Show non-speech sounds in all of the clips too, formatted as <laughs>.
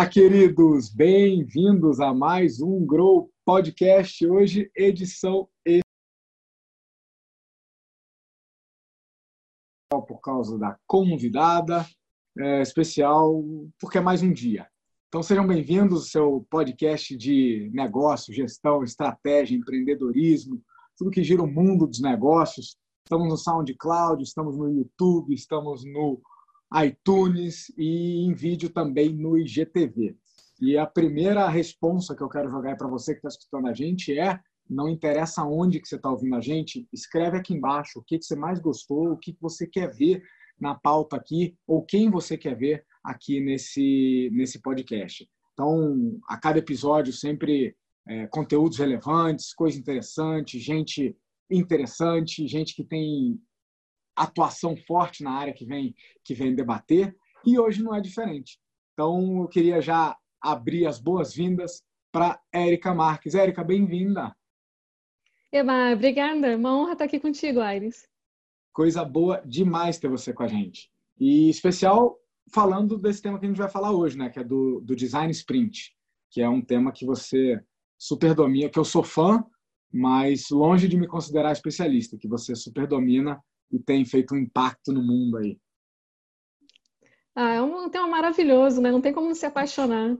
Olá, queridos, bem-vindos a mais um Grow Podcast. Hoje, edição por causa da convidada, é, especial porque é mais um dia. Então sejam bem-vindos ao seu podcast de negócio, gestão, estratégia, empreendedorismo, tudo que gira o mundo dos negócios. Estamos no SoundCloud, estamos no YouTube, estamos no iTunes e em vídeo também no IGTV. E a primeira resposta que eu quero jogar para você que está escutando a gente é não interessa onde que você está ouvindo a gente, escreve aqui embaixo o que, que você mais gostou, o que, que você quer ver na pauta aqui, ou quem você quer ver aqui nesse, nesse podcast. Então, a cada episódio, sempre é, conteúdos relevantes, coisa interessante, gente interessante, gente que tem atuação forte na área que vem, que vem debater, e hoje não é diferente. Então, eu queria já abrir as boas-vindas para Érica Marques. Érica, bem-vinda. Eba, obrigada. Uma honra estar aqui contigo, Aires. Coisa boa demais ter você com a gente. E especial falando desse tema que a gente vai falar hoje, né? Que é do, do design sprint, que é um tema que você super domina, que eu sou fã, mas longe de me considerar especialista, que você super domina e tem feito um impacto no mundo aí? Ah, é um tema maravilhoso, né? Não tem como se apaixonar.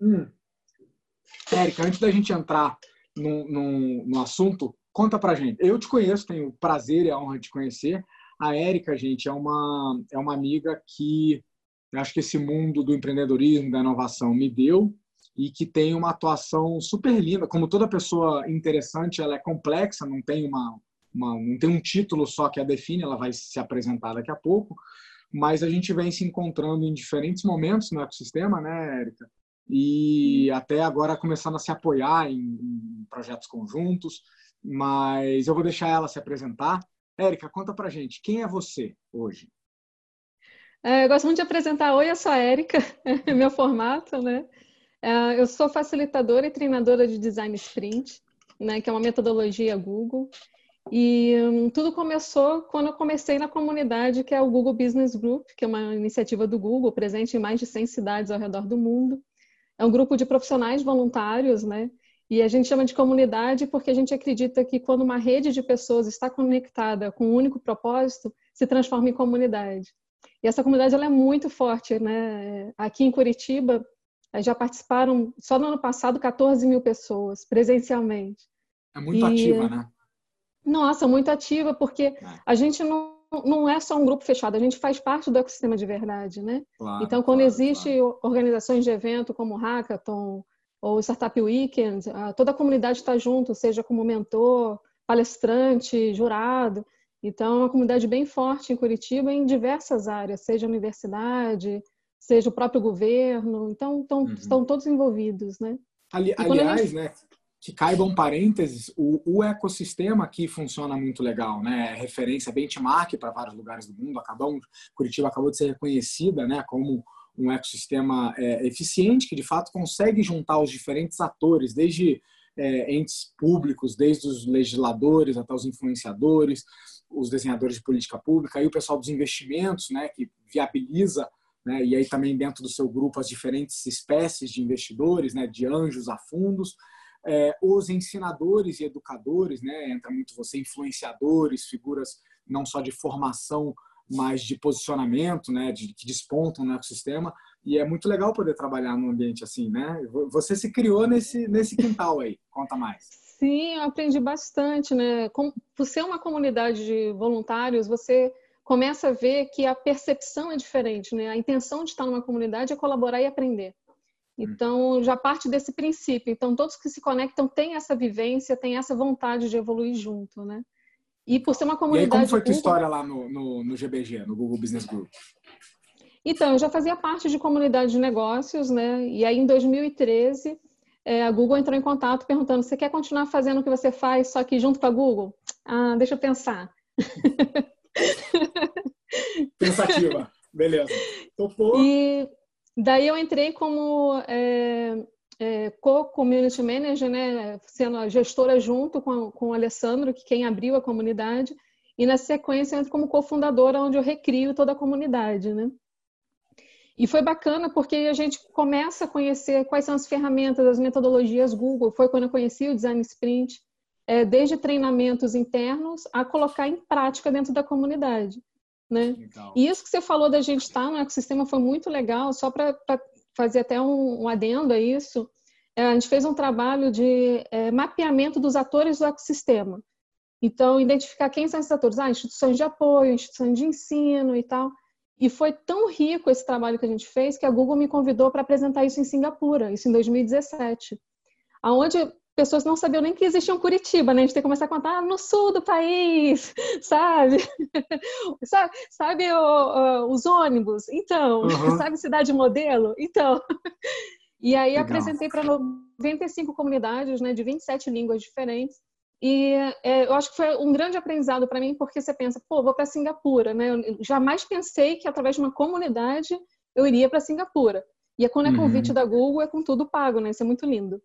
Hum. Érica, antes da gente entrar no, no, no, assunto, conta pra gente. Eu te conheço, tenho o prazer e a honra de te conhecer. A Érica, gente, é uma, é uma amiga que eu acho que esse mundo do empreendedorismo, da inovação me deu e que tem uma atuação super linda. Como toda pessoa interessante, ela é complexa, não tem uma, uma, não tem um título só que a define, ela vai se apresentar daqui a pouco, mas a gente vem se encontrando em diferentes momentos no ecossistema, né, Érica? E até agora começando a se apoiar em, em projetos conjuntos, mas eu vou deixar ela se apresentar. Érica, conta pra gente, quem é você hoje? É, eu gosto muito de apresentar. Oi, eu sou a Érica, <laughs> é meu formato, né? É, eu sou facilitadora e treinadora de design sprint, né, que é uma metodologia Google. E um, tudo começou quando eu comecei na comunidade que é o Google Business Group, que é uma iniciativa do Google, presente em mais de 100 cidades ao redor do mundo. É um grupo de profissionais voluntários, né? E a gente chama de comunidade porque a gente acredita que quando uma rede de pessoas está conectada com um único propósito, se transforma em comunidade. E essa comunidade ela é muito forte, né? Aqui em Curitiba já participaram só no ano passado 14 mil pessoas presencialmente. É muito e... ativa, né? Nossa, muito ativa, porque é. a gente não, não é só um grupo fechado, a gente faz parte do ecossistema de verdade, né? Claro, então, quando claro, existe claro. organizações de evento como o Hackathon ou Startup Weekend, toda a comunidade está junto, seja como mentor, palestrante, jurado. Então, é uma comunidade bem forte em Curitiba em diversas áreas, seja universidade, seja o próprio governo. Então, estão, uhum. estão todos envolvidos, né? Ali, aliás, gente... né? Que caibam parênteses, o, o, ecossistema aqui funciona muito legal, né? É referência benchmark para vários lugares do mundo. Acabamos, Curitiba acabou de ser reconhecida, né, como um ecossistema é, eficiente que de fato consegue juntar os diferentes atores, desde é, entes públicos, desde os legisladores até os influenciadores, os desenhadores de política pública, e o pessoal dos investimentos, né, que viabiliza né, e aí também dentro do seu grupo as diferentes espécies de investidores, né, de anjos a fundos, é, os ensinadores e educadores, né? Entra muito você, influenciadores, figuras não só de formação, mas de posicionamento, né? De, que despontam no ecossistema. E é muito legal poder trabalhar num ambiente assim, né? Você se criou nesse, nesse quintal aí. Conta mais. Sim, eu aprendi bastante, né? por ser uma comunidade de voluntários, você começa a ver que a percepção é diferente, né? A intenção de estar numa comunidade é colaborar e aprender. Então, já parte desse princípio. Então, todos que se conectam têm essa vivência, têm essa vontade de evoluir junto, né? E por ser uma comunidade... E aí, como foi a tua história lá no, no, no, GBG, no Google Business Group? Então, eu já fazia parte de comunidade de negócios, né? E aí, em 2013, é, a Google entrou em contato perguntando, você quer continuar fazendo o que você faz, só que junto com a Google? Ah, deixa eu pensar. Pensativa. <laughs> Beleza. Topou. E Daí eu entrei como é, é, co-community manager, né, sendo a gestora junto com, com o Alessandro, que quem abriu a comunidade, e na sequência entro como cofundadora, onde eu recrio toda a comunidade, né. E foi bacana porque a gente começa a conhecer quais são as ferramentas, as metodologias Google. Foi quando eu conheci o Design Sprint, é, desde treinamentos internos a colocar em prática dentro da comunidade. Né? E isso que você falou da gente estar no ecossistema foi muito legal, só para fazer até um, um, adendo a isso. É, a gente fez um trabalho de é, mapeamento dos atores do ecossistema. Então, identificar quem são esses atores, ah, instituições de apoio, instituições de ensino e tal. E foi tão rico esse trabalho que a gente fez que a Google me convidou para apresentar isso em Singapura, isso em 2017, aonde pessoas não sabiam nem que existia um Curitiba, né? A gente tem que começar a contar ah, no sul do país, <laughs> sabe? <laughs> sabe, sabe o, o, os ônibus? Então, uhum. <laughs> sabe cidade modelo? Então. E aí Legal. apresentei para 95 comunidades, né, de 27 línguas diferentes. E é, eu acho que foi um grande aprendizado para mim, porque você pensa, pô, vou para Singapura, né? Eu jamais pensei que através de uma comunidade eu iria para Singapura. E é quando é uhum. convite uhum. da Google, é com tudo pago, né? Isso é muito lindo.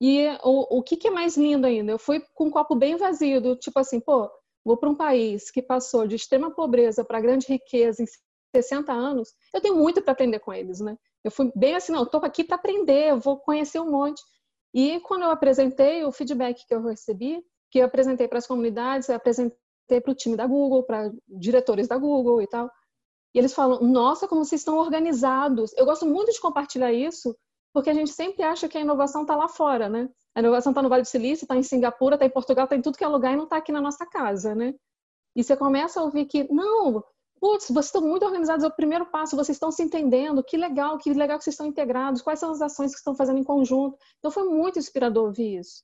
E o, o que, que é mais lindo ainda? Eu fui com um copo bem vazio, do, tipo assim, pô, vou para um país que passou de extrema pobreza para grande riqueza em 60 anos, eu tenho muito para aprender com eles, né? Eu fui bem assim, não, eu tô aqui para aprender, eu vou conhecer um monte. E quando eu apresentei o feedback que eu recebi, que eu apresentei para as comunidades, eu apresentei para o time da Google, para diretores da Google e tal. E eles falam: Nossa, como vocês estão organizados. Eu gosto muito de compartilhar isso, porque a gente sempre acha que a inovação está lá fora, né? A inovação está no Vale do Silício, está em Singapura, está em Portugal, está em tudo que é lugar e não está aqui na nossa casa, né? E você começa a ouvir que, não, putz, vocês estão muito organizados, é o primeiro passo, vocês estão se entendendo, que legal, que legal que vocês estão integrados, quais são as ações que estão fazendo em conjunto. Então foi muito inspirador ouvir isso.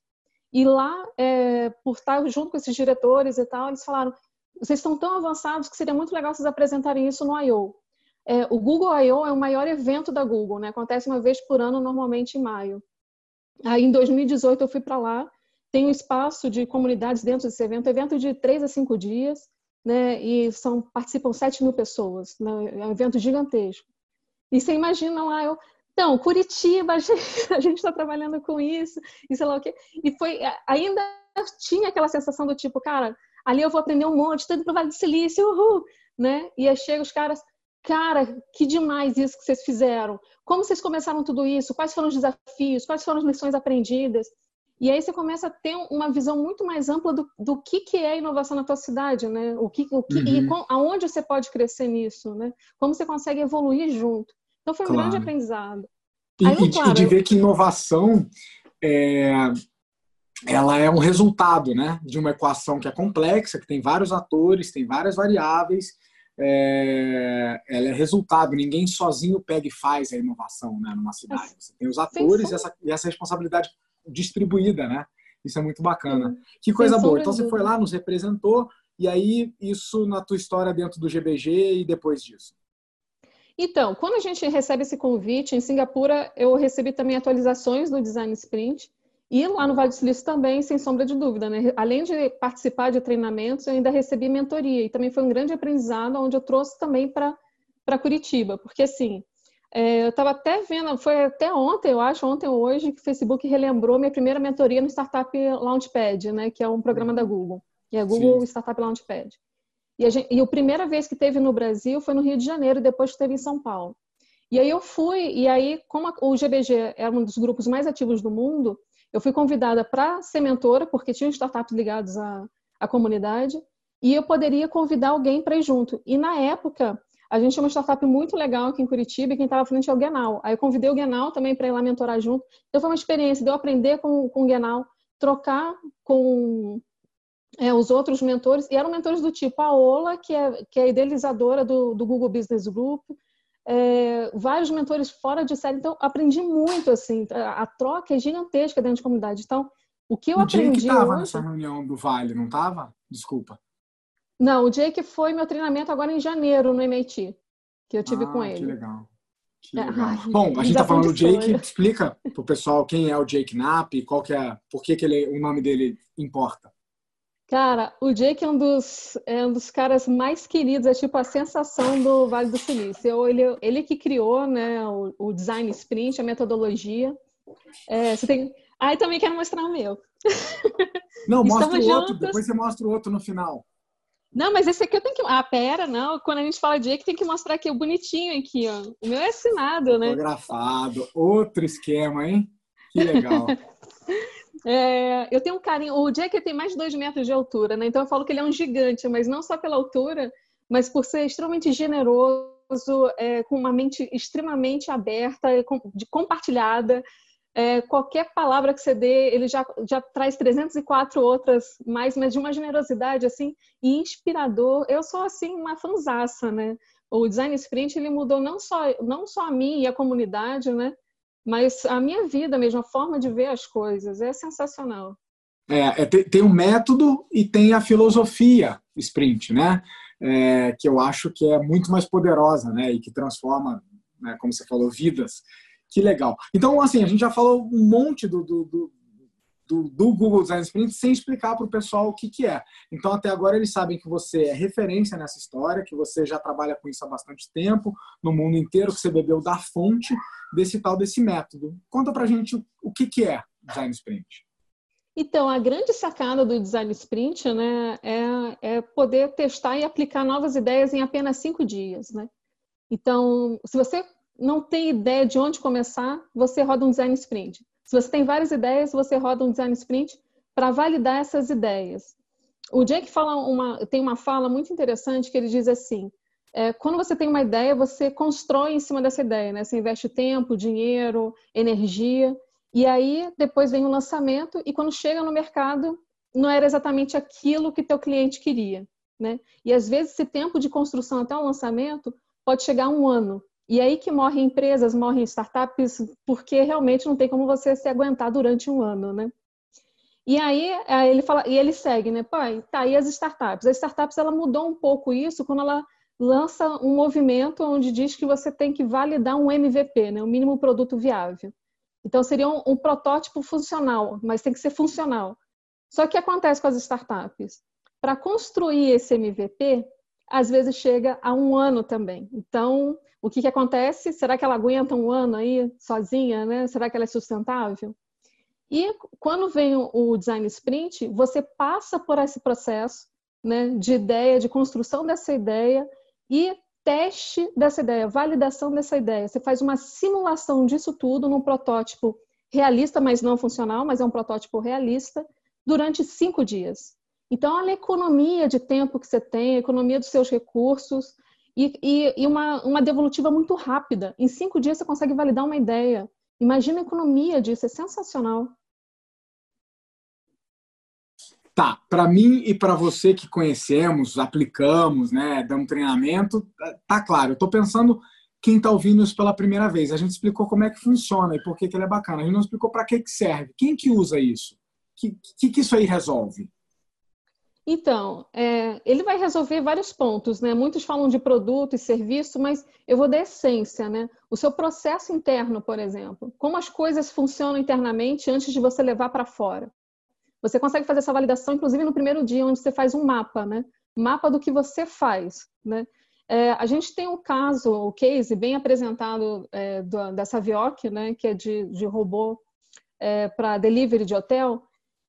E lá, é, por estar junto com esses diretores e tal, eles falaram: vocês estão tão avançados que seria muito legal vocês apresentarem isso no I.O. É, o Google I.O. é o maior evento da Google, né? acontece uma vez por ano, normalmente em maio. Aí, em 2018, eu fui para lá, tem um espaço de comunidades dentro desse evento, evento de três a cinco dias, né? e são, participam 7 mil pessoas, né? é um evento gigantesco. E você imagina lá, eu, então, Curitiba, <laughs> a gente está trabalhando com isso, e sei lá o quê. E foi, ainda tinha aquela sensação do tipo, cara, ali eu vou aprender um monte, tudo pro Vale do Silício, uhul, né? E aí chega os caras, cara, que demais isso que vocês fizeram. Como vocês começaram tudo isso? Quais foram os desafios? Quais foram as lições aprendidas? E aí você começa a ter uma visão muito mais ampla do, do que, que é inovação na tua cidade, né? O que, o que uhum. e com, aonde você pode crescer nisso, né? Como você consegue evoluir junto. Então foi um claro. grande aprendizado. E, Aí, e, claro, de ver que inovação é, ela é um resultado né, de uma equação que é complexa, que tem vários atores, tem várias variáveis, é, ela é resultado. Ninguém sozinho pega e faz a inovação né, numa cidade. Você tem os atores e essa, e essa responsabilidade distribuída, né? Isso é muito bacana. Que coisa boa. Então você foi lá, nos representou, e aí isso na tua história dentro do GBG e depois disso? Então, quando a gente recebe esse convite, em Singapura eu recebi também atualizações do Design Sprint, e lá no Vale do Silício também, sem sombra de dúvida, né? Além de participar de treinamentos, eu ainda recebi mentoria, e também foi um grande aprendizado, onde eu trouxe também para Curitiba, porque assim, é, eu estava até vendo, foi até ontem, eu acho, ontem ou hoje, que o Facebook relembrou minha primeira mentoria no Startup Launchpad, né? Que é um programa da Google, que é Google Sim. Startup Launchpad. E a, gente, e a primeira vez que teve no Brasil foi no Rio de Janeiro, depois que teve em São Paulo. E aí eu fui, e aí, como o GBG é um dos grupos mais ativos do mundo, eu fui convidada para ser mentora, porque tinha startups ligados à, à comunidade, e eu poderia convidar alguém para ir junto. E na época, a gente tinha uma startup muito legal aqui em Curitiba, e quem estava frente é o Genal. Aí eu convidei o Genal também para ir lá mentorar junto. Então foi uma experiência de eu aprender com, com o Genal, trocar com é, os outros mentores, e eram mentores do tipo a Ola, que é, que é idealizadora do, do Google Business Group, é, vários mentores fora de série, então aprendi muito, assim, a, a, troca é gigantesca dentro de comunidade. Então, o que eu o aprendi. O Jake estava nessa reunião do Vale, não estava? Desculpa. Não, o Jake foi meu treinamento agora em janeiro no MIT, que eu tive ah, com ele. Que legal. Que é, legal. Ai, Bom, a gente está falando do Jake, explica para o pessoal quem é o Jake Knapp, qual que é, por que, que ele, o nome dele importa. Cara, o Jake é um dos, é um dos caras mais queridos, é tipo a sensação do Vale do Silício. Ele, ele que criou né, o, o design sprint, a metodologia. É, você tem... Ah, eu também quero mostrar o meu. Não, <laughs> mostra o outro, depois você mostra o outro no final. Não, mas esse aqui eu tenho que. Ah, pera, não. Quando a gente fala de que tem que mostrar aqui o bonitinho aqui, ó. O meu é assinado, né? Fotografado. Outro esquema, hein? Que legal. <laughs> é, eu tenho um carinho. O Jack tem mais de dois metros de altura, né? Então eu falo que ele é um gigante, mas não só pela altura, mas por ser extremamente generoso, é, com uma mente extremamente aberta, compartilhada. É, qualquer palavra que você dê, ele já, já traz 304 outras mais, mas de uma generosidade assim e inspirador. Eu sou assim uma fanzaça, né? O design sprint ele mudou não só não só a mim e a comunidade, né? Mas a minha vida mesmo, a forma de ver as coisas é sensacional. É, é tem, tem método e tem a filosofia sprint, né? É, que eu acho que é muito mais poderosa, né? E que transforma, né, como você falou, vidas. Que legal. Então, assim, a gente já falou um monte do, do, do, do Google Design Sprint sem explicar para o pessoal o que, que é. Então, até agora, eles sabem que você é referência nessa história, que você já trabalha com isso há bastante tempo, no mundo inteiro, que você bebeu da fonte desse tal, desse método. Conta para gente o que, que é Design Sprint. Então, a grande sacada do Design Sprint né, é, é poder testar e aplicar novas ideias em apenas cinco dias. Né? Então, se você não tem ideia de onde começar, você roda um design sprint. Se você tem várias ideias, você roda um design sprint para validar essas ideias. O Jake fala uma, tem uma fala muito interessante que ele diz assim: é, quando você tem uma ideia, você constrói em cima dessa ideia, né? Você investe tempo, dinheiro, energia, e aí depois vem o lançamento e quando chega no mercado não era exatamente aquilo que teu cliente queria, né? E às vezes esse tempo de construção até o lançamento pode chegar a um ano. E aí que morrem empresas, morrem startups, porque realmente não tem como você se aguentar durante um ano, né? E aí ele fala, e ele segue, né? Pai, tá aí as startups. As startups ela mudou um pouco isso quando ela lança um movimento onde diz que você tem que validar um MVP, né? O mínimo produto viável. Então seria um, um protótipo funcional, mas tem que ser funcional. Só que acontece com as startups? Para construir esse MVP, às vezes chega a um ano também. Então, o que, que acontece? Será que ela aguenta um ano aí sozinha, né? Será que ela é sustentável? E quando vem o design sprint, você passa por esse processo né, de ideia, de construção dessa ideia e teste dessa ideia, validação dessa ideia. Você faz uma simulação disso tudo num protótipo realista, mas não funcional, mas é um protótipo realista, durante cinco dias. Então, olha a economia de tempo que você tem, a economia dos seus recursos, e, e, e uma, uma devolutiva muito rápida. Em cinco dias você consegue validar uma ideia. Imagina a economia disso, é sensacional. Tá, para mim e para você que conhecemos, aplicamos, né, damos treinamento, tá, claro. Eu estou pensando quem está ouvindo isso pela primeira vez. A gente explicou como é que funciona e por que, que ele é bacana. A gente não explicou para que, que serve. Quem que usa isso? O que, que, que isso aí resolve? Então, é, ele vai resolver vários pontos, né? Muitos falam de produto e serviço, mas eu vou da essência, né? O seu processo interno, por exemplo, como as coisas funcionam internamente antes de você levar para fora. Você consegue fazer essa validação, inclusive no primeiro dia, onde você faz um mapa, né? Mapa do que você faz, né? É, a gente tem um caso, o um case bem apresentado é, do, da Savioc, né? Que é de, de robô é, para delivery de hotel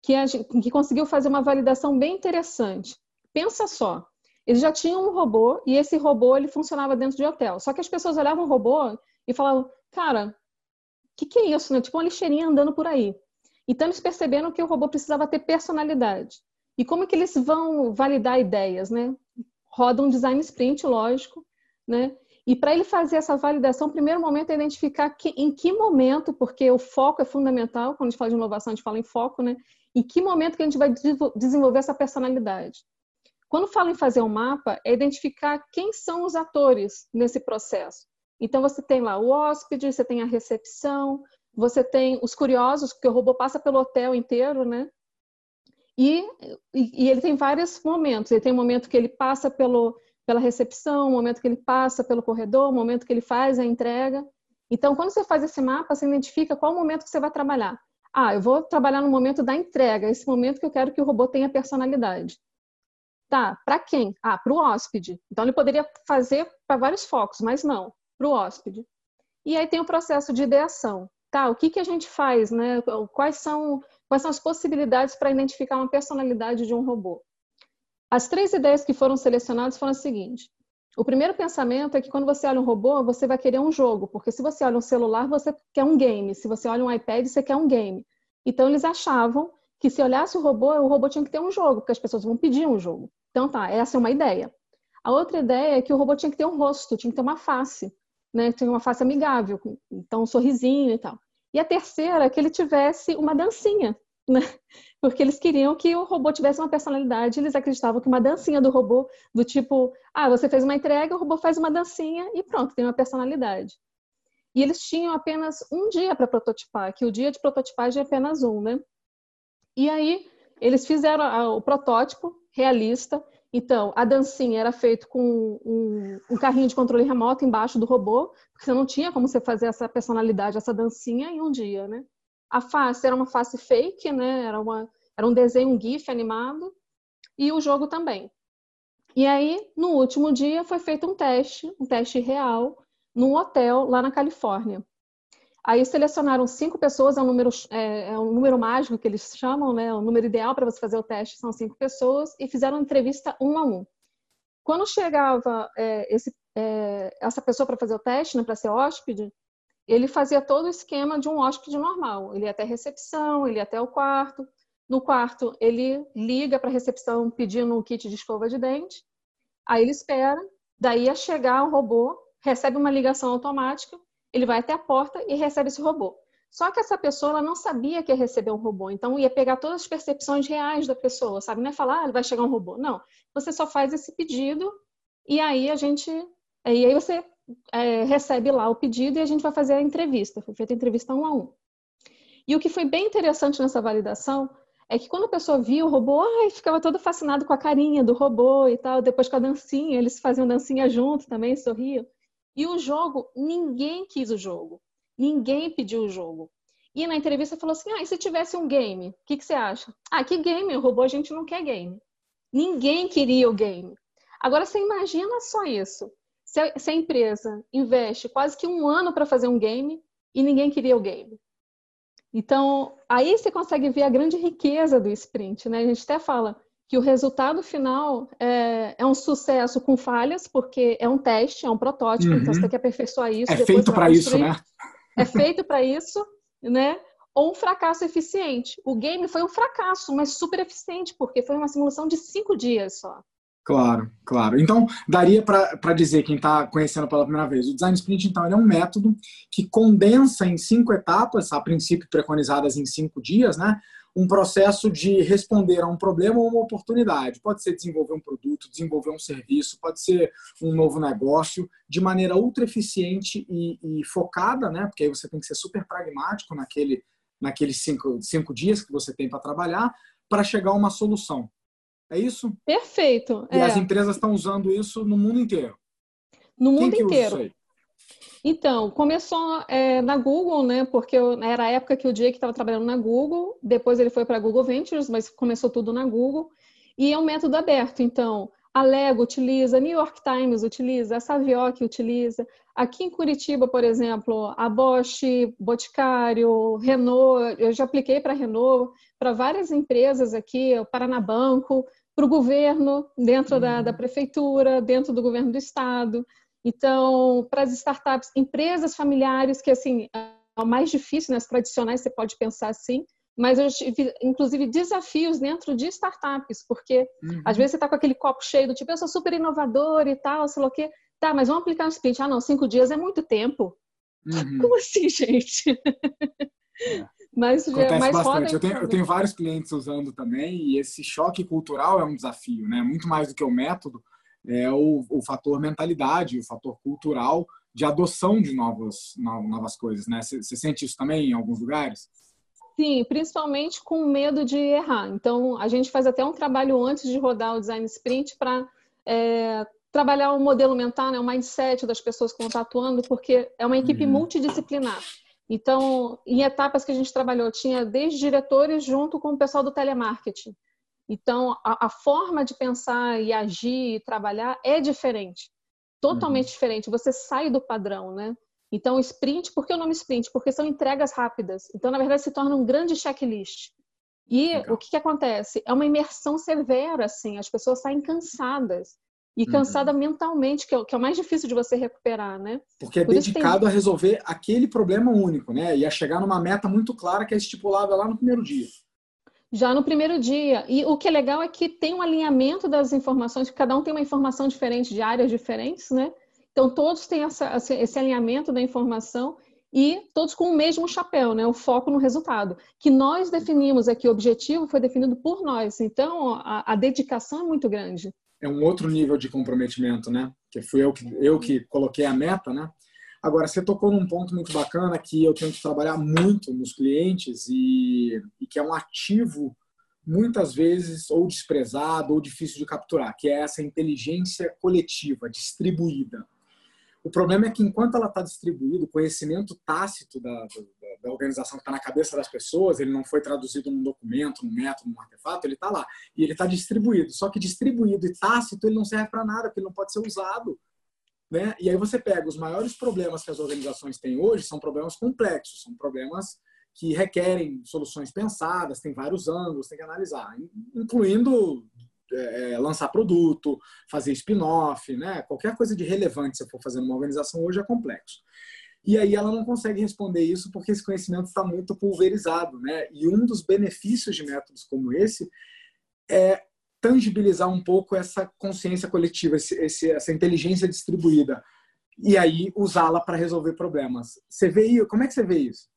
que, a, que conseguiu fazer uma validação bem interessante. Pensa só, eles já tinham um robô e esse robô ele funcionava dentro de hotel. Só que as pessoas olhavam o robô e falavam, cara, o que, que é isso? Né? Tipo uma lixeirinha andando por aí. Então eles perceberam que o robô precisava ter personalidade. E como que eles vão validar ideias, né? Roda um design sprint, lógico, né? E para ele fazer essa validação, o primeiro momento é identificar que, em que momento, porque o foco é fundamental, quando a gente fala de inovação, a gente fala em foco, né? Em que momento que a gente vai desenvolver essa personalidade? Quando fala em fazer um mapa, é identificar quem são os atores nesse processo. Então você tem lá o hóspede, você tem a recepção, você tem os curiosos, porque o robô passa pelo hotel inteiro, né? E, e, e ele tem vários momentos. Ele tem um momento que ele passa pelo, pela recepção, um momento que ele passa pelo corredor, um momento que ele faz a entrega. Então, quando você faz esse mapa, você identifica qual momento que você vai trabalhar. Ah, eu vou trabalhar no momento da entrega, esse momento que eu quero que o robô tenha personalidade. Tá, para quem? Ah, para o hóspede. Então ele poderia fazer para vários focos, mas não, para o hóspede. E aí tem o processo de ideação. Tá, o que, que a gente faz, né? Quais são, quais são as possibilidades para identificar uma personalidade de um robô? As três ideias que foram selecionadas foram as seguintes. O primeiro pensamento é que quando você olha um robô, você vai querer um jogo, porque se você olha um celular, você quer um game. Se você olha um iPad, você quer um game. Então eles achavam que se olhasse o robô, o robô tinha que ter um jogo, porque as pessoas vão pedir um jogo. Então tá, essa é uma ideia. A outra ideia é que o robô tinha que ter um rosto, tinha que ter uma face, né? Tinha uma face amigável, então um sorrisinho e tal. E a terceira é que ele tivesse uma dancinha, né? Porque eles queriam que o robô tivesse uma personalidade, eles acreditavam que uma dancinha do robô, do tipo, ah, você fez uma entrega, o robô faz uma dancinha e pronto, tem uma personalidade. E eles tinham apenas um dia para prototipar, que o dia de prototipagem é apenas um, né? E aí eles fizeram o protótipo realista. Então, a dancinha era feita com um, um, carrinho de controle remoto embaixo do robô, porque você não tinha como você fazer essa personalidade, essa dancinha em um dia, né? A face era uma face fake, né? Era, uma, era um desenho, um GIF animado, e o jogo também. E aí, no último dia, foi feito um teste, um teste real, num hotel lá na Califórnia. Aí selecionaram cinco pessoas, é um número, é, é um número mágico que eles chamam, né? O número ideal para você fazer o teste são cinco pessoas, e fizeram entrevista um a um. Quando chegava é, esse, é, essa pessoa para fazer o teste, né, para ser hóspede, ele fazia todo o esquema de um hóspede normal. Ele ia até a recepção, ele ia até o quarto. No quarto, ele liga para a recepção pedindo um kit de escova de dente. Aí ele espera, daí a chegar o robô, recebe uma ligação automática ele vai até a porta e recebe esse robô. Só que essa pessoa ela não sabia que ia receber um robô, então ia pegar todas as percepções reais da pessoa, sabe? Não é falar, ah, vai chegar um robô. Não, você só faz esse pedido e aí a gente, e aí você é, recebe lá o pedido e a gente vai fazer a entrevista. Foi feita a entrevista um a um. E o que foi bem interessante nessa validação é que quando a pessoa via o robô, ai, ficava todo fascinado com a carinha do robô e tal, depois com a dancinha, eles faziam dancinha junto também, sorriam. E o jogo, ninguém quis o jogo. Ninguém pediu o jogo. E na entrevista falou assim: ah, e se tivesse um game? O que, que você acha? Ah, que game? O robô a gente não quer game. Ninguém queria o game. Agora você imagina só isso. Se a, se a empresa investe quase que um ano para fazer um game e ninguém queria o game. Então, aí você consegue ver a grande riqueza do sprint, né? A gente até fala, que o resultado final é, é, um sucesso com falhas, porque é um teste, é um protótipo, uhum. então você tem que aperfeiçoar isso. É feito para isso, né? É feito para isso, né? Ou um fracasso eficiente. O game foi um fracasso, mas super eficiente, porque foi uma simulação de cinco dias só. Claro, claro. Então, daria para dizer, quem está conhecendo pela primeira vez, o Design Sprint, então, é um método que condensa em cinco etapas, a princípio preconizadas em cinco dias, né? um processo de responder a um problema ou uma oportunidade. Pode ser desenvolver um produto, desenvolver um serviço, pode ser um novo negócio, de maneira ultra eficiente e, e focada, né? Porque aí você tem que ser super pragmático naquele, naqueles cinco, cinco dias que você tem para trabalhar, para chegar a uma solução. É isso? Perfeito. E é. as empresas estão usando isso no mundo inteiro. No mundo inteiro. Então, começou é, na Google, né? Porque eu, era a época que o Jake estava trabalhando na Google, depois ele foi para a Google Ventures, mas começou tudo na Google. E é um método aberto, então, a Lego utiliza, a New York Times utiliza, a Savioc utiliza. Aqui em Curitiba, por exemplo, a Bosch, Boticário, Renault, eu já apliquei para Renault, para várias empresas aqui, o Paranabanco, para o governo, dentro da, uhum. da prefeitura, dentro do governo do estado. Então, para as startups, empresas familiares, que assim, é o mais difícil, nas né? tradicionais, você pode pensar assim, mas eu tive, inclusive, desafios dentro de startups, porque uhum. às vezes você está com aquele copo cheio do tipo, eu sou super inovador e tal, sei lá o quê. Tá, mas vamos aplicar um sprint. Ah, não, cinco dias é muito tempo. Uhum. Como assim, <laughs> gente? É. Mas Acontece mais bastante. Eu tenho, eu tenho vários clientes usando também, e esse choque cultural é um desafio, né? Muito mais do que o método, é o, o fator mentalidade, o fator cultural de adoção de novas, novas coisas, né? Você, você sente isso também em alguns lugares? Sim, principalmente com medo de errar. Então, a gente faz até um trabalho antes de rodar o Design Sprint para é, trabalhar o modelo mental, né, o mindset das pessoas que estão atuando, porque é uma equipe uhum. multidisciplinar. Então, em etapas que a gente trabalhou, tinha desde diretores junto com o pessoal do telemarketing. Então, a, a, forma de pensar e agir e trabalhar é diferente. Totalmente uhum. diferente. Você sai do padrão, né? Então, sprint, por que o nome sprint? Porque são entregas rápidas. Então, na verdade, se torna um grande checklist. E Legal. o que, que acontece? É uma imersão severa, assim, as pessoas saem cansadas. E uhum. cansada uhum. mentalmente, que é, que é, o mais difícil de você recuperar, né? Porque é Por dedicado tem... a resolver aquele problema único, né? E a chegar numa meta muito clara que é estipulada lá no primeiro dia. Já no primeiro dia. E o que é legal é que tem um alinhamento das informações, cada um tem uma informação diferente, de áreas diferentes, né? Então, todos têm essa, esse alinhamento da informação e todos com o mesmo chapéu, né? O foco no resultado. Que nós definimos aqui, o objetivo foi definido por nós. Então, a, a dedicação é muito grande é um outro nível de comprometimento, né? Que fui eu que, eu que coloquei a meta, né? Agora, você tocou num ponto muito bacana que eu tenho que trabalhar muito nos clientes e, e que é um ativo muitas vezes ou desprezado ou difícil de capturar, que é essa inteligência coletiva, distribuída. O problema é que enquanto ela está distribuída, o conhecimento tácito da, da, da organização que está na cabeça das pessoas, ele não foi traduzido num documento, num método, num artefato, ele está lá. E ele está distribuído. Só que distribuído e tácito, ele não serve para nada, porque ele não pode ser usado. Né? E aí você pega os maiores problemas que as organizações têm hoje, são problemas complexos, são problemas que requerem soluções pensadas, tem vários ângulos, tem que analisar, incluindo é, é, lançar produto, fazer spin-off, né? Qualquer coisa de relevante se for fazer numa organização hoje é complexo. E aí ela não consegue responder isso porque esse conhecimento está muito pulverizado, né? E um dos benefícios de métodos como esse é tangibilizar um pouco essa consciência coletiva, esse, esse, essa inteligência distribuída e aí usá-la para resolver problemas. Você vê como é que você vê isso?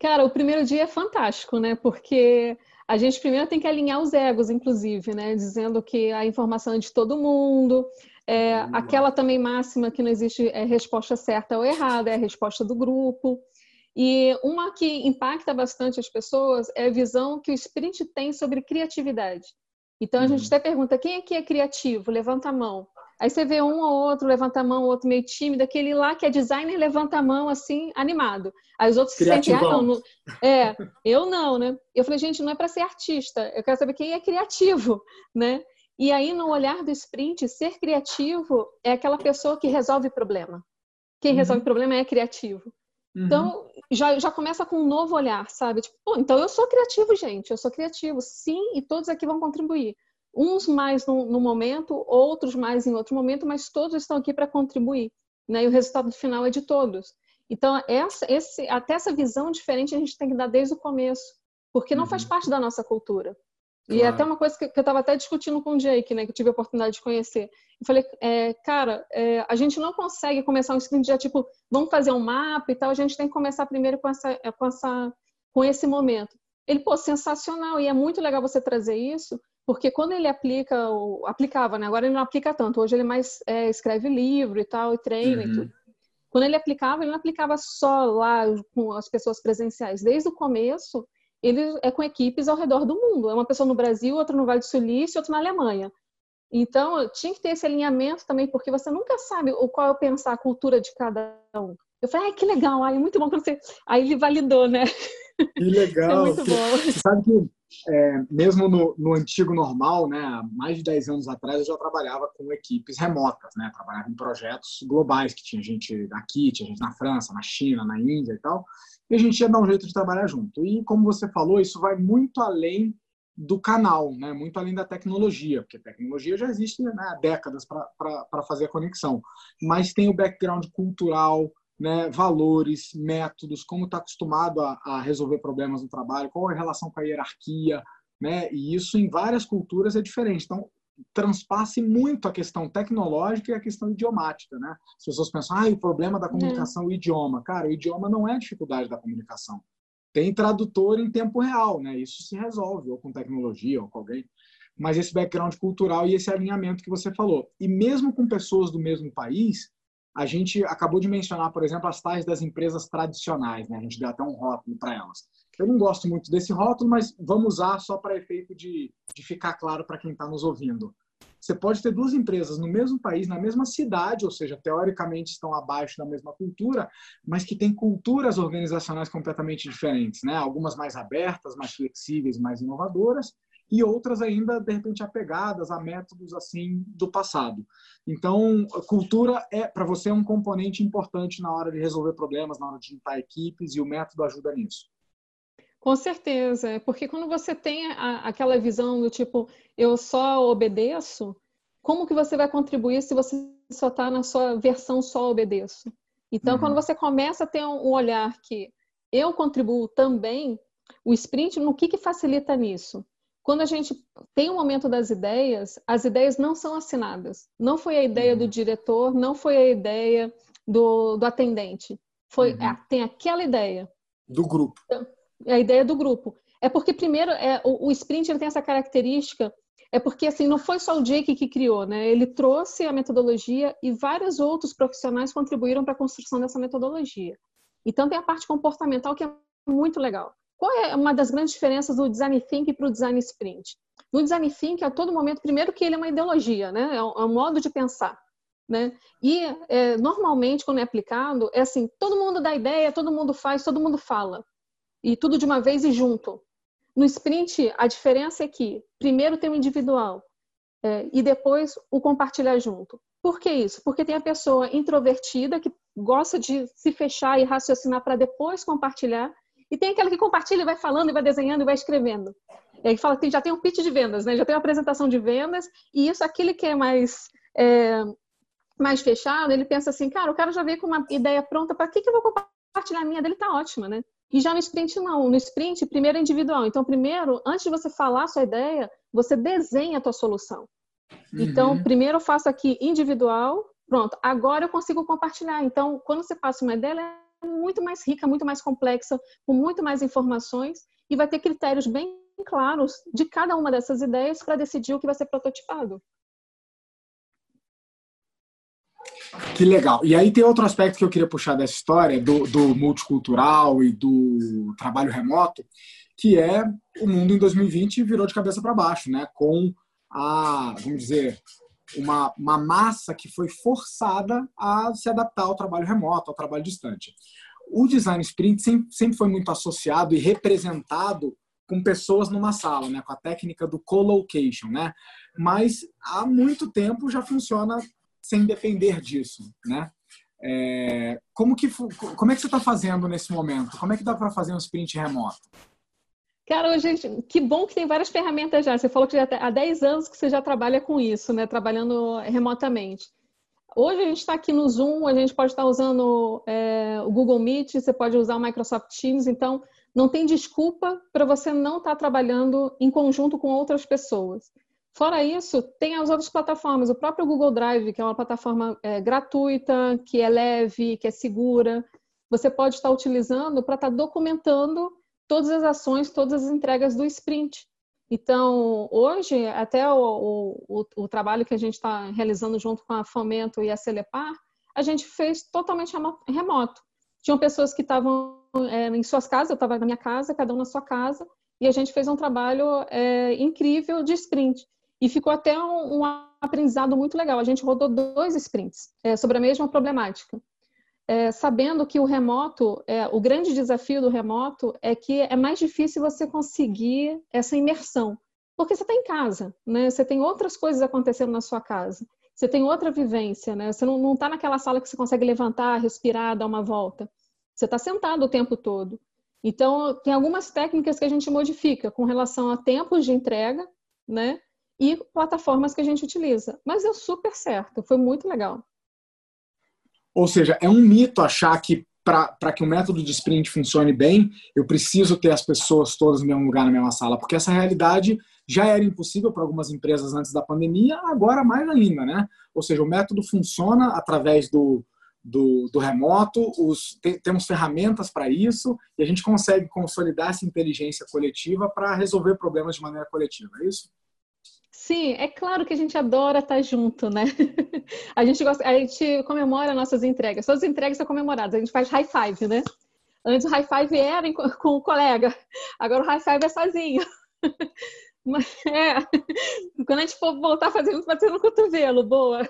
Cara, o primeiro dia é fantástico, né? Porque a gente primeiro tem que alinhar os egos, inclusive, né? Dizendo que a informação é de todo mundo. É, aquela também máxima que não existe é, resposta certa ou errada, é a resposta do grupo. E uma que impacta bastante as pessoas é a visão que o sprint tem sobre criatividade. Então a gente uhum. até pergunta: quem aqui é criativo? Levanta a mão. Aí você vê um ou outro levanta a mão, o outro meio tímido, aquele lá que é designer levanta a mão assim, animado. Aí os outros se sentem, ah, não, não, é, eu não, né? Eu falei, gente, não é para ser artista, eu quero saber quem é criativo, <laughs> né? E aí no olhar do sprint, ser criativo é aquela pessoa que resolve problema. Quem uhum. resolve problema é criativo. Uhum. Então, já, já começa com um novo olhar, sabe? Tipo, então eu sou criativo, gente, eu sou criativo, sim, e todos aqui vão contribuir uns mais no, no, momento, outros mais em outro momento, mas todos estão aqui para contribuir, né? E o resultado final é de todos. Então, essa, esse, até essa visão diferente a gente tem que dar desde o começo, porque não uhum. faz parte da nossa cultura. Claro. E é até uma coisa que, que eu estava até discutindo com o Jake, né, que eu tive a oportunidade de conhecer. Eu falei, é, cara, é, a gente não consegue começar um sprint já tipo, vamos fazer um mapa e tal, a gente tem que começar primeiro com, essa, com, essa, com esse momento. Ele, pô, sensacional, e é muito legal você trazer isso, porque quando ele aplica, o, aplicava, né? Agora ele não aplica tanto. Hoje ele mais é, escreve livro e tal, e treina uhum. e tudo. Quando ele aplicava, ele não aplicava só lá com as pessoas presenciais. Desde o começo, ele é com equipes ao redor do mundo. É uma pessoa no Brasil, outra no Vale do Silício, outra na Alemanha. Então, tinha que ter esse alinhamento também, porque você nunca sabe o qual é o pensar, a cultura de cada um. Eu falei, ai, que legal, ai, muito bom quando você. Aí ele validou, né? Que legal. <laughs> é muito bom. Você sabe que é, mesmo no, no, antigo normal, né, há mais de 10 anos atrás, eu já trabalhava com equipes remotas, né, trabalhava em projetos globais, que tinha gente aqui, tinha gente na França, na China, na Índia e tal, e a gente ia dar um jeito de trabalhar junto. E como você falou, isso vai muito além do canal, né, muito além da tecnologia, porque tecnologia já existe né, há décadas para fazer a conexão, mas tem o background cultural, né, valores, métodos, como está acostumado a, a, resolver problemas no trabalho, qual é a relação com a hierarquia, né? E isso em várias culturas é diferente. Então, transpasse muito a questão tecnológica e a questão idiomática, né? As pessoas pensam, ah, o problema da comunicação é o idioma. Cara, o idioma não é a dificuldade da comunicação. Tem tradutor em tempo real, né? Isso se resolve, ou com tecnologia, ou com alguém. Mas esse background cultural e esse alinhamento que você falou. E mesmo com pessoas do mesmo país, a gente acabou de mencionar, por exemplo, as tais das empresas tradicionais, né? A gente deu até um rótulo para elas. Eu não gosto muito desse rótulo, mas vamos usar só para efeito de, de ficar claro para quem está nos ouvindo. Você pode ter duas empresas no mesmo país, na mesma cidade, ou seja, teoricamente estão abaixo da mesma cultura, mas que têm culturas organizacionais completamente diferentes, né? Algumas mais abertas, mais flexíveis, mais inovadoras, e outras ainda de repente apegadas a métodos assim do passado. Então, cultura é para você é um componente importante na hora de resolver problemas, na hora de juntar equipes e o método ajuda nisso. Com certeza, porque quando você tem a, aquela visão do tipo, eu só obedeço, como que você vai contribuir se você só está na sua versão só obedeço? Então, uhum. quando você começa a ter um olhar que eu contribuo também, o sprint, no que, que facilita nisso? Quando a gente tem o um momento das ideias, as ideias não são assinadas. Não foi a ideia uhum. do diretor, não foi a ideia do, do atendente. Foi, uhum. tem aquela ideia. Do grupo. Então, é a ideia do grupo. É porque, primeiro, é, o, o sprint ele tem essa característica, é porque assim, não foi só o Jake que criou, né? Ele trouxe a metodologia e vários outros profissionais contribuíram para a construção dessa metodologia. Então, tem a parte comportamental que é muito legal. Qual é uma das grandes diferenças do design thinking para o design sprint? No design thinking, a todo momento, primeiro que ele é uma ideologia, né? É um, é um modo de pensar, né? E é, normalmente, quando é aplicado, é assim: todo mundo dá ideia, todo mundo faz, todo mundo fala, e tudo de uma vez e junto. No sprint, a diferença é que primeiro tem o individual é, e depois o compartilhar junto. Por que isso? Porque tem a pessoa introvertida que gosta de se fechar e raciocinar para depois compartilhar e tem aquela que compartilha e vai falando, e vai desenhando, e vai escrevendo. E aí fala que já tem um pitch de vendas, né? Já tem uma apresentação de vendas, e isso, aquele que é mais, é, mais fechado, ele pensa assim, cara, o cara já veio com uma ideia pronta, para que, que eu vou compartilhar a minha dele? Tá ótima, né? E já no sprint, não. No sprint, primeiro é individual. Então, primeiro, antes de você falar a sua ideia, você desenha a tua solução. Uhum. Então, primeiro eu faço aqui individual, pronto. Agora eu consigo compartilhar. Então, quando você passa uma ideia, muito mais rica, muito mais complexa, com muito mais informações e vai ter critérios bem claros de cada uma dessas ideias para decidir o que vai ser prototipado. Que legal. E aí tem outro aspecto que eu queria puxar dessa história, do, do multicultural e do trabalho remoto, que é o mundo em 2020 virou de cabeça para baixo, né? Com a, vamos dizer, uma, uma massa que foi forçada a se adaptar ao trabalho remoto, ao trabalho distante. O design sprint sempre, sempre foi muito associado e representado com pessoas numa sala, né, com a técnica do co-location, né? Mas há muito tempo já funciona sem depender disso, né? É, como que como é que você está fazendo nesse momento? Como é que dá para fazer um sprint remoto? Cara, gente, que bom que tem várias ferramentas já. Você falou que já há 10 anos que você já trabalha com isso, né? Trabalhando remotamente. Hoje a gente está aqui no Zoom, a gente pode estar usando é, o Google Meet, você pode usar o Microsoft Teams, então não tem desculpa para você não estar tá trabalhando em conjunto com outras pessoas. Fora isso, tem as outras plataformas, o próprio Google Drive, que é uma plataforma é, gratuita, que é leve, que é segura. Você pode estar utilizando para estar documentando todas as ações, todas as entregas do sprint. Então, hoje, até o, o, o trabalho que a gente está realizando junto com a Fomento e a Celepar, a gente fez totalmente remoto. Tinham pessoas que estavam é, em suas casas, eu estava na minha casa, cada um na sua casa, e a gente fez um trabalho é, incrível de sprint. E ficou até um, um, aprendizado muito legal. A gente rodou dois sprints é, sobre a mesma problemática é, sabendo que o remoto, é, o grande desafio do remoto é que é mais difícil você conseguir essa imersão, porque você está em casa, né? Você tem outras coisas acontecendo na sua casa, você tem outra vivência, né? Você não está naquela sala que você consegue levantar, respirar, dar uma volta. Você está sentado o tempo todo. Então, tem algumas técnicas que a gente modifica com relação a tempos de entrega, né? E plataformas que a gente utiliza. Mas deu super certo, foi muito legal. Ou seja, é um mito achar que para que o método de sprint funcione bem, eu preciso ter as pessoas todas no mesmo lugar, na mesma sala, porque essa realidade já era impossível para algumas empresas antes da pandemia, agora mais ainda, né? Ou seja, o método funciona através do, do, do remoto, os, te, temos ferramentas para isso e a gente consegue consolidar essa inteligência coletiva para resolver problemas de maneira coletiva, é isso? Sim, é claro que a gente adora estar junto, né? <laughs> A gente, gosta, a gente comemora nossas entregas. Todas as entregas são comemoradas. A gente faz high five, né? Antes o high five era com o colega, agora o high five é sozinho. <laughs> Mas, é, quando a gente for voltar a fazer vai ser no cotovelo, boa. É,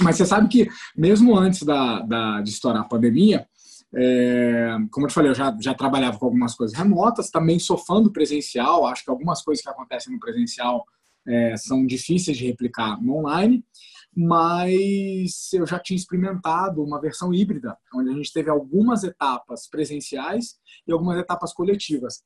Mas você sabe que, mesmo antes da, da, de estourar a pandemia, é, como eu te falei, eu já, já trabalhava com algumas coisas remotas, também sou fã do presencial, acho que algumas coisas que acontecem no presencial é, são difíceis de replicar no online, mas eu já tinha experimentado uma versão híbrida, onde a gente teve algumas etapas presenciais e algumas etapas coletivas.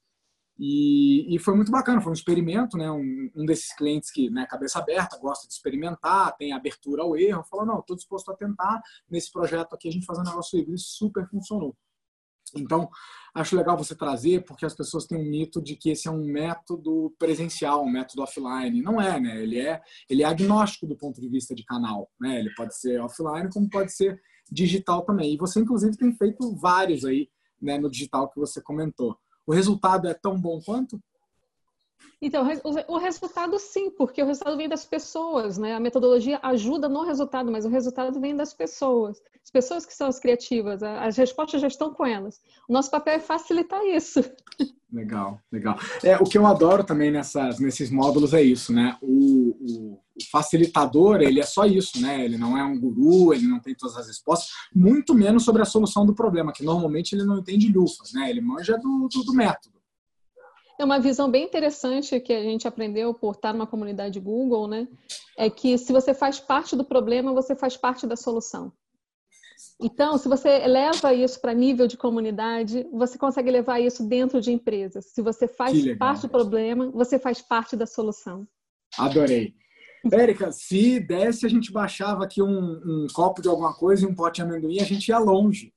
E, e, foi muito bacana, foi um experimento, né? Um, um desses clientes que, né, cabeça aberta, gosta de experimentar, tem abertura ao erro, falou: não, estou disposto a tentar nesse projeto aqui, a gente fazer um negócio híbrido, super funcionou. Então, acho legal você trazer, porque as pessoas têm um mito de que esse é um método presencial, um método offline. Não é, né? Ele é, ele é agnóstico do ponto de vista de canal, né? Ele pode ser offline, como pode ser digital também. E você, inclusive, tem feito vários aí, né, no digital que você comentou o resultado é tão bom quanto? Então, o resultado sim, porque o resultado vem das pessoas, né? A metodologia ajuda no resultado, mas o resultado vem das pessoas. As pessoas que são as criativas, as respostas já estão com elas. O nosso papel é facilitar isso. Legal, legal. É, o que eu adoro também nessas, nesses módulos é isso, né? O, o, o, facilitador, ele é só isso, né? Ele não é um guru, ele não tem todas as respostas, muito menos sobre a solução do problema, que normalmente ele não entende lufas, né? Ele manja do, do, do método. É uma visão bem interessante que a gente aprendeu por estar numa comunidade Google, né? É que se você faz parte do problema, você faz parte da solução. Então, se você leva isso para nível de comunidade, você consegue levar isso dentro de empresas. Se você faz parte do problema, você faz parte da solução. Adorei. Érica, se desse, a gente baixava aqui um, um, copo de alguma coisa e um pote de amendoim, a gente ia longe.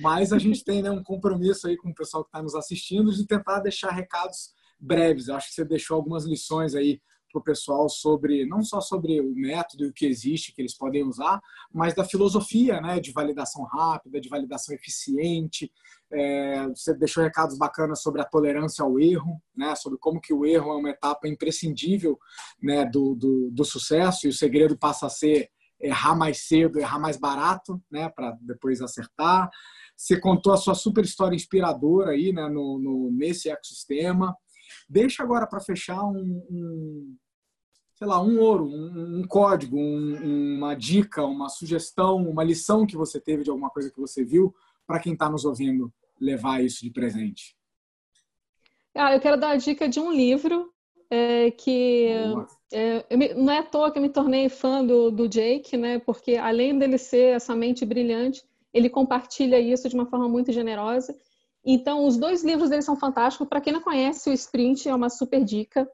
Mas a gente tem né, um compromisso aí com o pessoal que está nos assistindo de tentar deixar recados breves. Eu acho que você deixou algumas lições aí para o pessoal sobre não só sobre o método e o que existe que eles podem usar, mas da filosofia, né, de validação rápida, de validação eficiente. É, você deixou recados bacanas sobre a tolerância ao erro, né, sobre como que o erro é uma etapa imprescindível, né, do, do, do sucesso e o segredo passa a ser errar mais cedo, errar mais barato, né, para depois acertar. Você contou a sua super história inspiradora aí, né, no, no nesse ecossistema. Deixa agora para fechar um, um, sei lá, um ouro, um, um código, um, uma dica, uma sugestão, uma lição que você teve de alguma coisa que você viu para quem está nos ouvindo levar isso de presente. Ah, eu quero dar a dica de um livro é, que é, me, não é à toa que eu me tornei fã do, do Jake, né? Porque além dele ser essa mente brilhante, ele compartilha isso de uma forma muito generosa. Então, os dois livros dele são fantásticos. Para quem não conhece, o Sprint é uma super dica.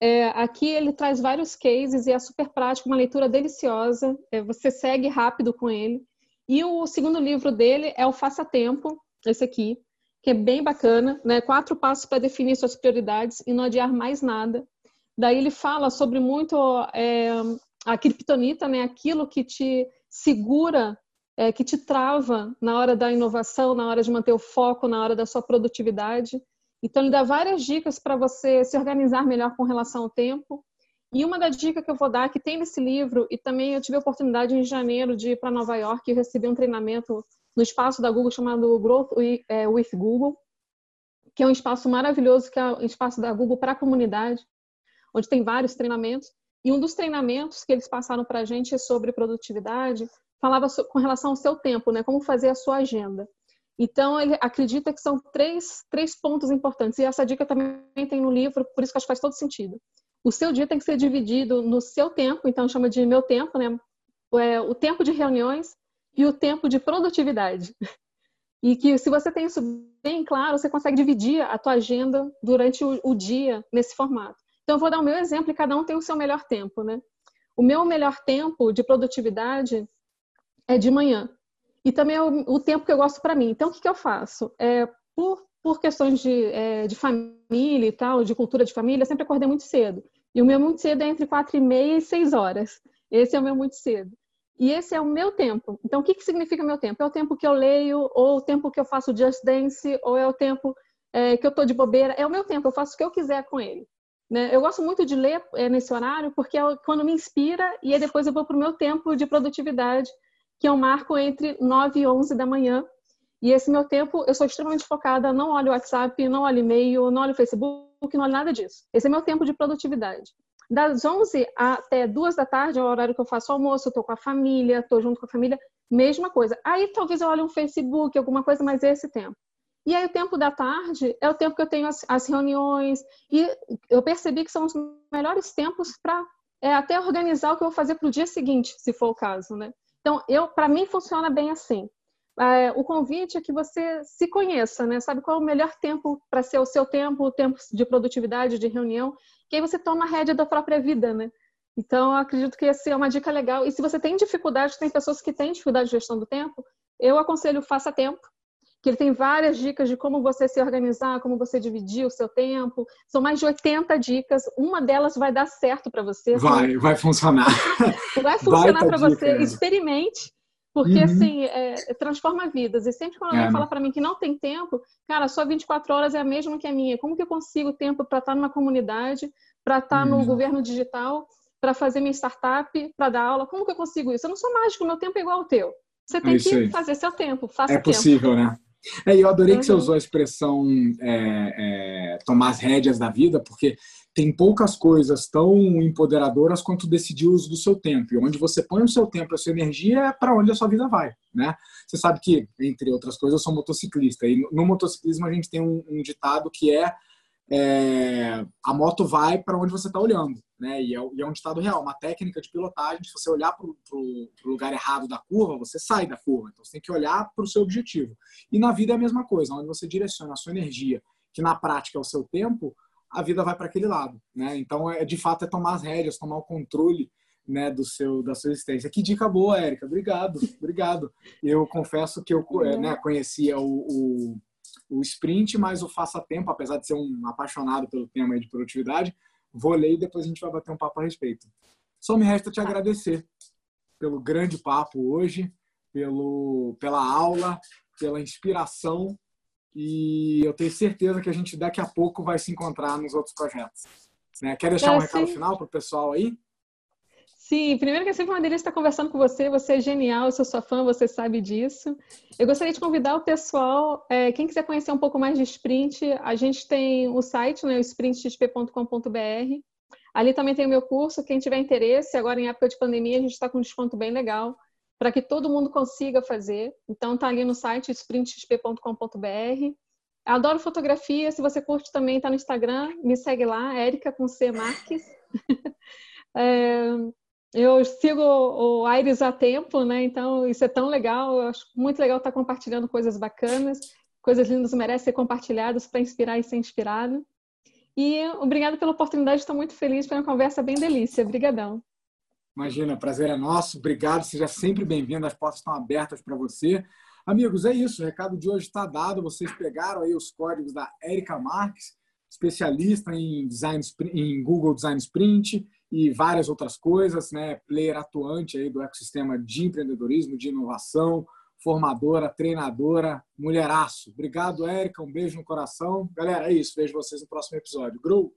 É, aqui ele traz vários cases e é super prático, uma leitura deliciosa. É, você segue rápido com ele. E o segundo livro dele é o Faça Tempo, esse aqui, que é bem bacana, né? Quatro passos para definir suas prioridades e não adiar mais nada. Daí ele fala sobre muito é, a criptonita, né? Aquilo que te segura, é, que te trava na hora da inovação, na hora de manter o foco, na hora da sua produtividade. Então ele dá várias dicas para você se organizar melhor com relação ao tempo. E uma da dica que eu vou dar, que tem nesse livro, e também eu tive a oportunidade em janeiro de ir para Nova York e receber um treinamento no espaço da Google chamado Growth é, with Google, que é um espaço maravilhoso, que é um espaço da Google para a comunidade onde tem vários treinamentos. E um dos treinamentos que eles passaram para a gente é sobre produtividade, falava com relação ao seu tempo, né? Como fazer a sua agenda. Então, ele acredita que são três, três pontos importantes. E essa dica também tem no livro, por isso que acho que faz todo sentido. O seu dia tem que ser dividido no seu tempo, então chama de meu tempo, né? É, o tempo de reuniões e o tempo de produtividade. E que se você tem isso bem claro, você consegue dividir a tua agenda durante o, o dia nesse formato. Então, eu vou dar o meu exemplo e cada um tem o seu melhor tempo, né? O meu melhor tempo de produtividade é de manhã. E também é o, o tempo que eu gosto para mim. Então, o que, que eu faço? É, por, por questões de, é, de família e tal, de cultura de família, eu sempre acordei muito cedo. E o meu muito cedo é entre quatro e meia e seis horas. Esse é o meu muito cedo. E esse é o meu tempo. Então, o que, que significa meu tempo? É o tempo que eu leio, ou o tempo que eu faço Just Dance, ou é o tempo é, que eu estou de bobeira. É o meu tempo, eu faço o que eu quiser com ele. Né? Eu gosto muito de ler é, nesse horário porque é quando me inspira e aí depois eu vou para o meu tempo de produtividade, que eu marco entre 9 e 11 da manhã. E esse meu tempo, eu sou extremamente focada, não olho WhatsApp, não olho e-mail, não olho Facebook, não olho nada disso. Esse é meu tempo de produtividade. Das 11 até 2 da tarde é o horário que eu faço almoço, eu tô com a família, tô junto com a família, mesma coisa. Aí talvez eu olhe um Facebook, alguma coisa, mas é esse tempo. E aí o tempo da tarde é o tempo que eu tenho as, as reuniões e eu percebi que são os melhores tempos para é, até organizar o que eu vou fazer para o dia seguinte, se for o caso, né? Então, eu, para mim funciona bem assim. É, o convite é que você se conheça, né? Sabe qual é o melhor tempo para ser o seu tempo, o tempo de produtividade, de reunião, que aí você toma a rédea da própria vida, né? Então, eu acredito que essa é uma dica legal. E se você tem dificuldade, tem pessoas que têm dificuldade de gestão do tempo, eu aconselho faça tempo, que ele tem várias dicas de como você se organizar, como você dividir o seu tempo. São mais de 80 dicas. Uma delas vai dar certo para você. Vai, vai funcionar. <laughs> Vai funcionar para você. Experimente. Porque, uhum. assim, é, transforma vidas. E sempre quando alguém é, fala para mim que não tem tempo, cara, só 24 horas é a mesma que a minha. Como que eu consigo tempo para estar numa comunidade, para estar uhum. no governo digital, para fazer minha startup, para dar aula? Como que eu consigo isso? Eu não sou mágico, meu tempo é igual ao teu. Você tem é que fazer seu tempo, faça É possível, tempo. né? <laughs> É, eu adorei uhum. que você uhum. usou a expressão é, é, tomar as rédeas da vida, porque tem poucas coisas tão empoderadoras quanto decidir o uso do seu tempo. E onde você põe o seu tempo, a sua energia, é para onde a sua vida vai. Né? Você sabe que, entre outras coisas, eu sou motociclista. E no motociclismo a gente tem um, um ditado que é é, a moto vai para onde você está olhando, né? E é, e é, um ditado real, uma técnica de pilotagem. Se você olhar para o lugar errado da curva, você sai da curva. Então você tem que olhar para o seu objetivo. E na vida é a mesma coisa, onde você direciona a sua energia, que na prática é o seu tempo, a vida vai para aquele lado, né? Então é de fato é tomar as rédeas, tomar o controle né, do seu da sua existência. Que dica boa, Érica. Obrigado, obrigado. Eu confesso que eu né, conhecia o, o o sprint mais o faça tempo, apesar de ser um apaixonado pelo tema de produtividade, vou ler e depois a gente vai bater um papo a respeito. Só me resta te agradecer pelo grande papo hoje, pelo, pela aula, pela inspiração e eu tenho certeza que a gente daqui a pouco vai se encontrar nos outros projetos. Né? Quer deixar é, um recado sim. final para o pessoal aí? Sim, primeiro que é sempre uma delícia estar conversando com você, você é genial, eu sou sua fã, você sabe disso. Eu gostaria de convidar o pessoal, é, quem quiser conhecer um pouco mais de Sprint, a gente tem o site, né, o sprintxp.com.br. Ali também tem o meu curso, quem tiver interesse, agora em época de pandemia, a gente está com um desconto bem legal, para que todo mundo consiga fazer. Então, tá ali no site sprintxp.com.br. Adoro fotografia, se você curte também, tá no Instagram, me segue lá, Érica com C Marques. <laughs> é, eu sigo o Aires há tempo, né? Então isso é tão legal. Eu acho muito legal estar compartilhando coisas bacanas, coisas lindas merecem ser compartilhadas para inspirar e ser inspirado. E obrigada pela oportunidade, estou muito feliz, foi uma conversa bem delícia. Obrigadão. Imagina, prazer é nosso. Obrigado, seja sempre bem-vindo. As portas estão abertas para você. Amigos, é isso. O recado de hoje está dado. Vocês pegaram aí os códigos da Erika Marques, especialista em design em Google Design Sprint e várias outras coisas, né? Player atuante aí do ecossistema de empreendedorismo, de inovação, formadora, treinadora, mulheraço. Obrigado, Érica. Um beijo no coração. Galera, é isso. Vejo vocês no próximo episódio. Grow!